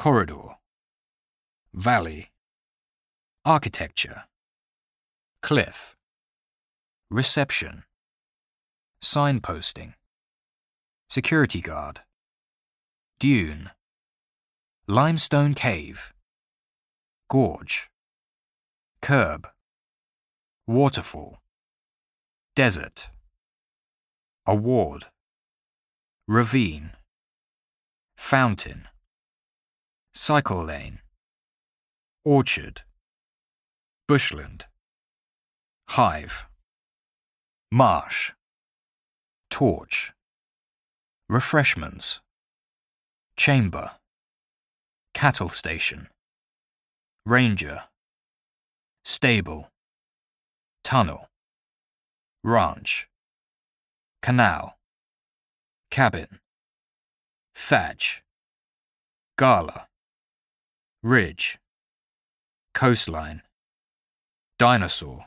corridor, valley, architecture, cliff, reception, signposting, security guard, dune, limestone cave, gorge, curb, waterfall, desert, award, ravine, fountain, cycle lane, orchard, bushland, hive, marsh, torch, refreshments, chamber, cattle station, ranger, stable, tunnel, ranch, canal, cabin, thatch, gala, ridge, coastline, dinosaur,